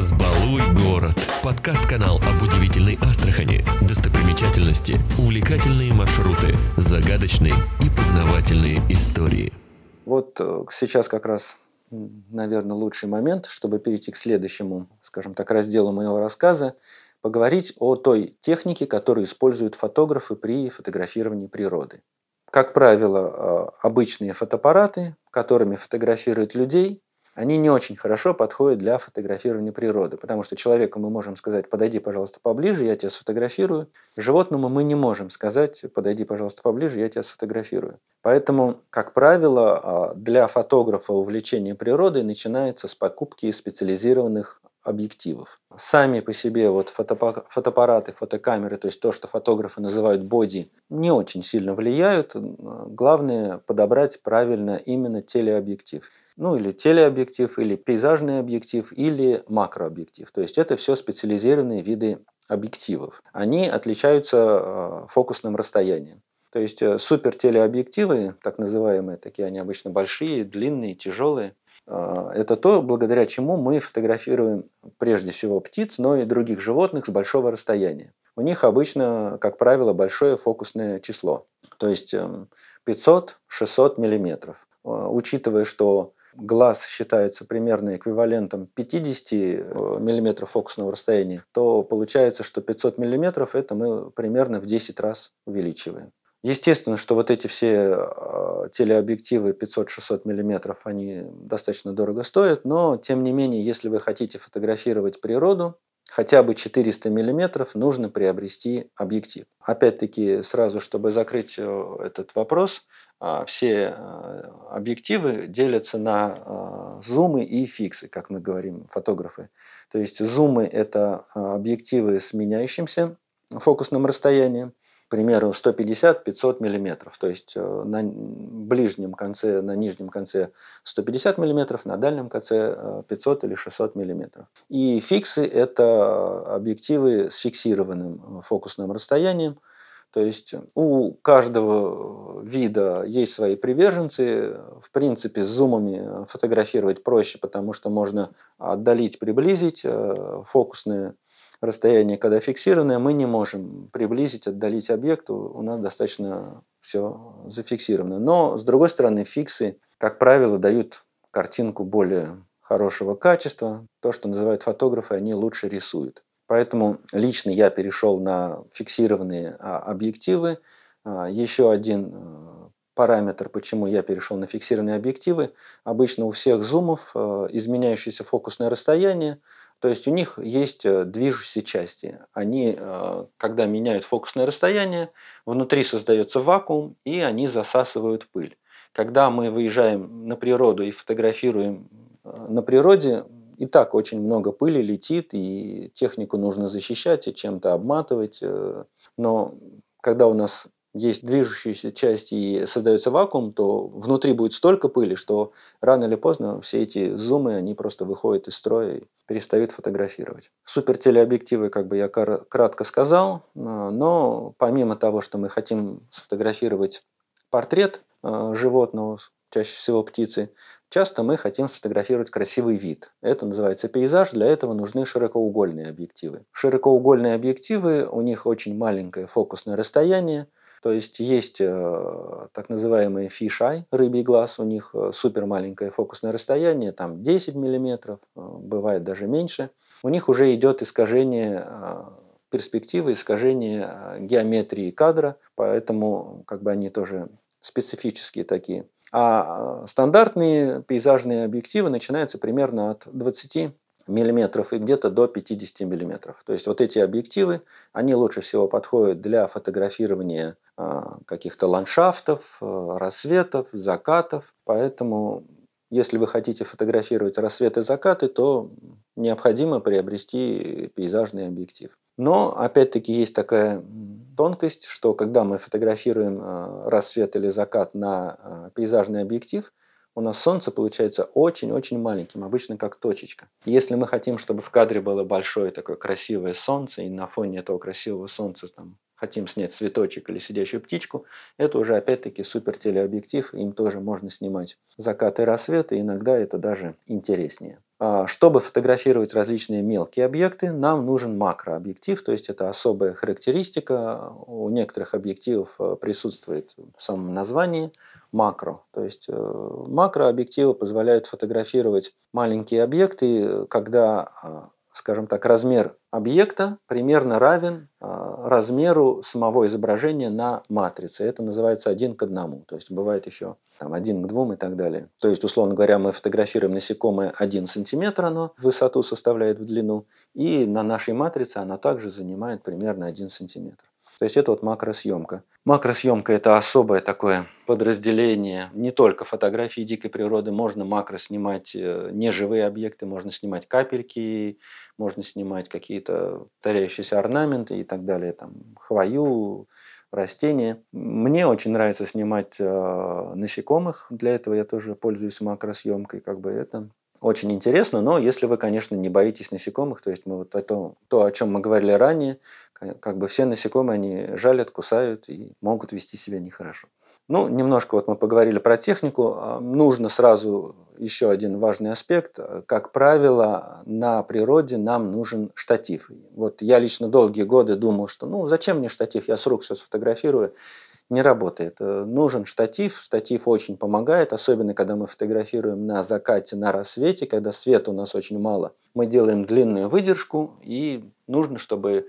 «Разбалуй город» – подкаст-канал об удивительной Астрахани, достопримечательности, увлекательные маршруты, загадочные и познавательные истории. Вот э, сейчас как раз, наверное, лучший момент, чтобы перейти к следующему, скажем так, разделу моего рассказа, поговорить о той технике, которую используют фотографы при фотографировании природы. Как правило, э, обычные фотоаппараты, которыми фотографируют людей, они не очень хорошо подходят для фотографирования природы, потому что человеку мы можем сказать, подойди, пожалуйста, поближе, я тебя сфотографирую. Животному мы не можем сказать, подойди, пожалуйста, поближе, я тебя сфотографирую. Поэтому, как правило, а, для фотографа увлечение природой начинается с покупки специализированных объективов. Сами по себе вот фотоаппараты, фотокамеры, то есть то, что фотографы называют боди, не очень сильно влияют. Главное подобрать правильно именно телеобъектив ну или телеобъектив, или пейзажный объектив, или макрообъектив. То есть это все специализированные виды объективов. Они отличаются э, фокусным расстоянием. То есть э, супер телеобъективы, так называемые, такие они обычно большие, длинные, тяжелые, это то, благодаря чему мы фотографируем прежде всего птиц, но и других животных с большого расстояния. У них обычно, как правило, большое фокусное число, то есть 500-600 эм, миллиметров. Учитывая, что глаз считается примерно эквивалентом 50 э, мм фокусного расстояния, то получается, что 500 мм это мы примерно в 10 раз увеличиваем. Естественно, что вот эти все э, телеобъективы 500-600 мм, они достаточно дорого стоят, но тем не менее, если вы хотите фотографировать природу, хотя бы 400 мм нужно приобрести объектив. Опять-таки, сразу, чтобы закрыть э, этот вопрос, а, все а, объективы делятся на а, зумы и фиксы, как мы говорим, фотографы. То есть зумы – это объективы с меняющимся фокусным расстоянием, примеру, 150-500 мм. То есть э, на ближнем конце, на нижнем конце 150 мм, на дальнем конце 500 э, или 600 мм. И фиксы – это объективы с фиксированным фокусным расстоянием – то есть у каждого вида есть свои приверженцы. В принципе, с зумами фотографировать проще, потому что можно отдалить, приблизить. Э, фокусные расстояния, когда фиксированные, мы не можем приблизить, отдалить объект. У нас достаточно все зафиксировано. Но, с другой стороны, фиксы, как правило, дают картинку более хорошего качества. То, что называют фотографы, они лучше рисуют. Поэтому лично я перешел на фиксированные а, объективы. А, еще один э, параметр, почему я перешел на фиксированные объективы. Обычно у всех зумов э, изменяющееся фокусное расстояние, то есть у них есть э, движущиеся части. Они, когда меняют фокусное расстояние, внутри создается вакуум, и они засасывают пыль. Когда мы выезжаем на природу и фотографируем на природе, и так очень много пыли летит, и технику нужно защищать и чем-то обматывать. Э, но когда у нас есть движущаяся часть и создается вакуум, то внутри будет столько пыли, что рано или поздно все эти зумы, они просто выходят из строя и перестают фотографировать. Супер телеобъективы, как бы я кратко сказал, э, но помимо того, что мы хотим сфотографировать портрет э, животного, чаще всего птицы, часто мы хотим сфотографировать красивый вид. Это называется пейзаж, для этого нужны широкоугольные объективы. Широкоугольные объективы, у них очень маленькое фокусное расстояние, то есть есть э, так называемые fish рыбий глаз, у них э, супер маленькое фокусное расстояние, там 10 мм, э, бывает даже меньше. У них уже идет искажение перспективы, искажение геометрии кадра, поэтому как бы они тоже специфические такие. А стандартные пейзажные объективы начинаются примерно от 20 миллиметров и где-то до 50 миллиметров. То есть вот эти объективы, они лучше всего подходят для фотографирования а, каких-то ландшафтов, а, рассветов, закатов. Поэтому если вы хотите фотографировать рассветы и закаты, то необходимо приобрести пейзажный объектив. Но, опять-таки, есть такая тонкость, что когда мы фотографируем э, рассвет или закат на пейзажный объектив, у нас солнце получается очень-очень маленьким, обычно как точечка. Если мы хотим, чтобы в кадре было большое такое красивое солнце, и на фоне этого красивого солнца там, хотим снять цветочек или сидящую птичку, это уже опять-таки супер телеобъектив, им тоже можно снимать закаты и рассветы, иногда это даже интереснее. А, чтобы фотографировать различные мелкие объекты, нам нужен макрообъектив, то есть это особая характеристика. У некоторых объективов э, присутствует в самом названии макро. То есть э, макрообъективы позволяют фотографировать маленькие объекты, когда а, скажем так, размер объекта примерно равен а, размеру самого изображения на матрице. Это называется один к одному. То есть бывает еще там, один к двум и так далее. То есть, условно говоря, мы фотографируем насекомое 1 сантиметр, оно высоту составляет в длину, и на нашей матрице она также занимает примерно 1 сантиметр. То есть это вот макросъемка. Макросъемка – это особое такое подразделение не только фотографии дикой природы. Можно макро снимать э, неживые объекты, можно снимать капельки, можно снимать какие-то тарящиеся орнаменты и так далее, там, хвою, растения. Мне очень нравится снимать э, насекомых, для этого я тоже пользуюсь макросъемкой, как бы это очень интересно, но если вы, конечно, не боитесь насекомых, то есть мы вот это, то, о чем мы говорили ранее, как бы все насекомые, они жалят, кусают и могут вести себя нехорошо. Ну, немножко вот мы поговорили про технику. А, нужно сразу еще один важный аспект. Как правило, на природе нам нужен штатив. Вот я лично долгие годы думал, что ну зачем мне штатив, я с рук все сфотографирую не работает. Э, нужен штатив. Штатив очень помогает, особенно когда мы фотографируем на закате, на рассвете, когда света у нас очень мало. Мы делаем длинную выдержку, и нужно, чтобы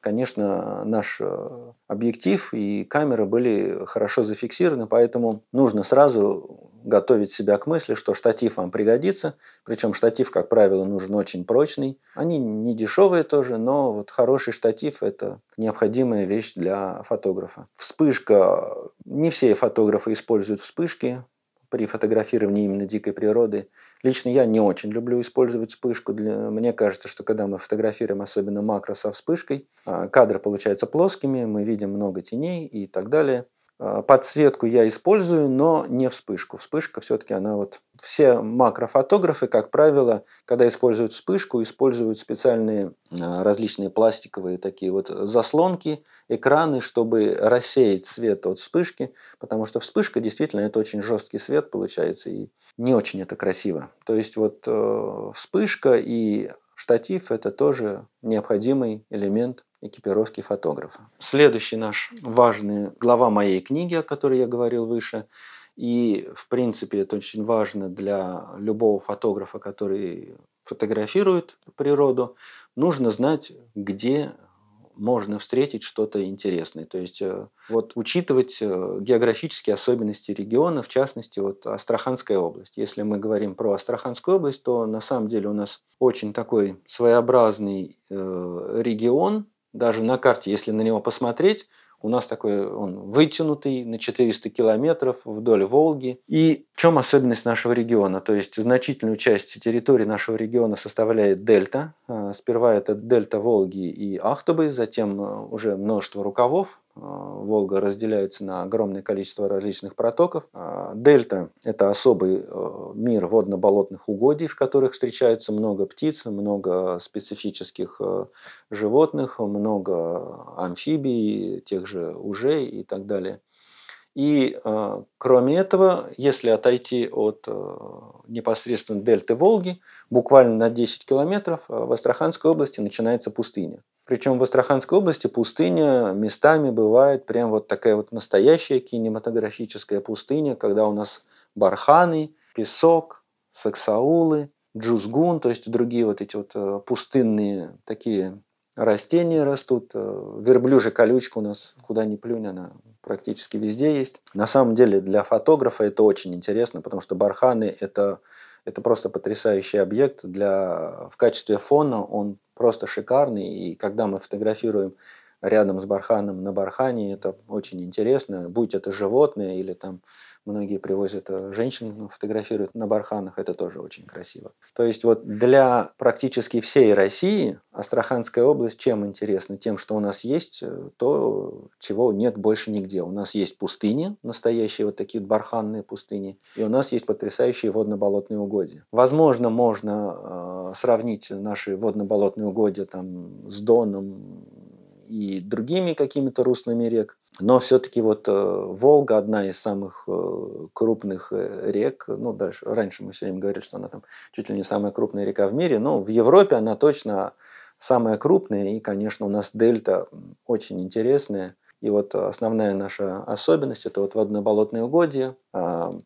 конечно, наш э, объектив и камера были хорошо зафиксированы, поэтому нужно сразу готовить себя к мысли, что штатив вам пригодится. Причем штатив, как правило, нужен очень прочный. Они не дешевые тоже, но вот хороший штатив – это необходимая вещь для фотографа. Вспышка. Не все фотографы используют вспышки при фотографировании именно дикой природы. Лично я не очень люблю использовать вспышку. Мне кажется, что когда мы фотографируем, особенно макро со вспышкой, а, кадры получаются плоскими, мы видим много теней и так далее. А, подсветку я использую, но не вспышку. Вспышка все-таки она вот... Все макрофотографы, как правило, когда используют вспышку, используют специальные а, различные пластиковые такие вот заслонки, экраны, чтобы рассеять свет от вспышки, потому что вспышка действительно это очень жесткий свет получается и не очень это красиво. То есть вот э, вспышка и штатив это тоже необходимый элемент экипировки фотографа. Следующий наш важный глава моей книги, о которой я говорил выше, и в принципе это очень важно для любого фотографа, который фотографирует природу, нужно знать, где можно встретить что-то интересное. То есть э, вот учитывать э, географические особенности региона, в частности вот Астраханская область. Если мы говорим про Астраханскую область, то на самом деле у нас очень такой своеобразный э, регион, даже на карте, если на него посмотреть, у нас такой он вытянутый на 400 километров вдоль Волги. И в чем особенность нашего региона? То есть значительную часть территории нашего региона составляет дельта. А, сперва это дельта Волги и Ахтубы, затем э, уже множество рукавов, Волга разделяется на огромное количество различных протоков. А, дельта – это особый э, мир водно-болотных угодий, в которых встречаются много птиц, много специфических э, животных, много амфибий, тех же ужей и так далее. И э, кроме этого, если отойти от непосредственно дельты Волги, буквально на 10 километров в Астраханской области начинается пустыня. Причем в Астраханской области пустыня местами бывает прям вот такая вот настоящая кинематографическая пустыня, когда у нас барханы, песок, саксаулы, джузгун, то есть другие вот эти вот э, пустынные такие растения растут. Э, верблюжья колючка у нас, куда ни плюнь, она практически везде есть. На самом деле для фотографа это очень интересно, потому что барханы это, это просто потрясающий объект. Для, в качестве фона он просто шикарный. И когда мы фотографируем рядом с барханом на бархане, это очень интересно. Будь это животное или там многие привозят э, женщин, фотографируют на барханах, это тоже очень красиво. То есть вот для практически всей России Астраханская область чем интересна? Тем, что у нас есть э, то, чего нет больше нигде. У нас есть пустыни, настоящие вот такие барханные пустыни, и у нас есть потрясающие водно-болотные угодья. Возможно, можно э, сравнить наши водно-болотные угодья там, с Доном, и другими какими-то руслами рек. Но все-таки вот э, Волга одна из самых э, крупных э, рек. Ну, дальше, раньше мы все время говорили, что она там чуть ли не самая крупная река в мире. Но в Европе она точно самая крупная. И, конечно, у нас дельта очень интересная. И вот основная наша особенность – это вот водно-болотные угодья,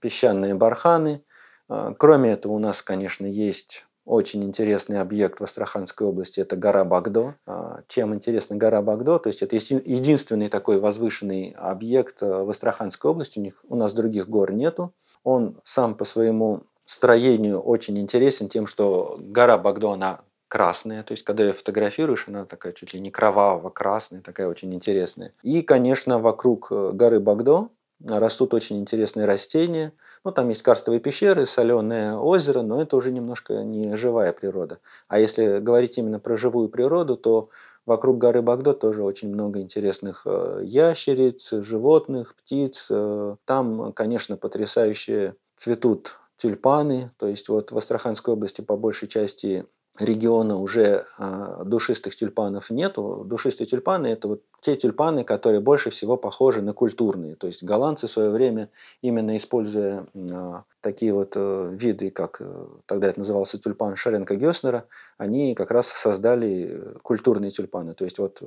песчаные барханы. Кроме этого, у нас, конечно, есть очень интересный объект в Астраханской области – это гора Багдо. А, чем интересна гора Багдо? То есть это единственный такой возвышенный объект э, в Астраханской области. У, них, у нас других гор нету. Он сам по своему строению очень интересен тем, что гора Багдо, она красная, то есть когда ее фотографируешь, она такая чуть ли не кроваво-красная, такая очень интересная. И, конечно, вокруг э, горы Багдо растут очень интересные растения. Ну, там есть карстовые пещеры, соленое озеро, но это уже немножко не живая природа. А если говорить именно про живую природу, то вокруг горы Багдо тоже очень много интересных э, ящериц, животных, птиц. Э, там, конечно, потрясающие цветут тюльпаны. То есть вот в Астраханской области по большей части региона уже э, душистых тюльпанов нету. Душистые тюльпаны – это вот те тюльпаны, которые больше всего похожи на культурные. То есть голландцы в свое время, именно используя э, такие вот э, виды, как э, тогда это назывался тюльпан Шаренко Геснера, они как раз создали культурные тюльпаны. То есть вот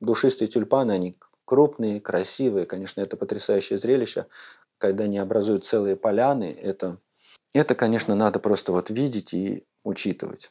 душистые тюльпаны, они крупные, красивые. Конечно, это потрясающее зрелище, когда они образуют целые поляны. Это, это конечно, надо просто вот видеть и учитывать.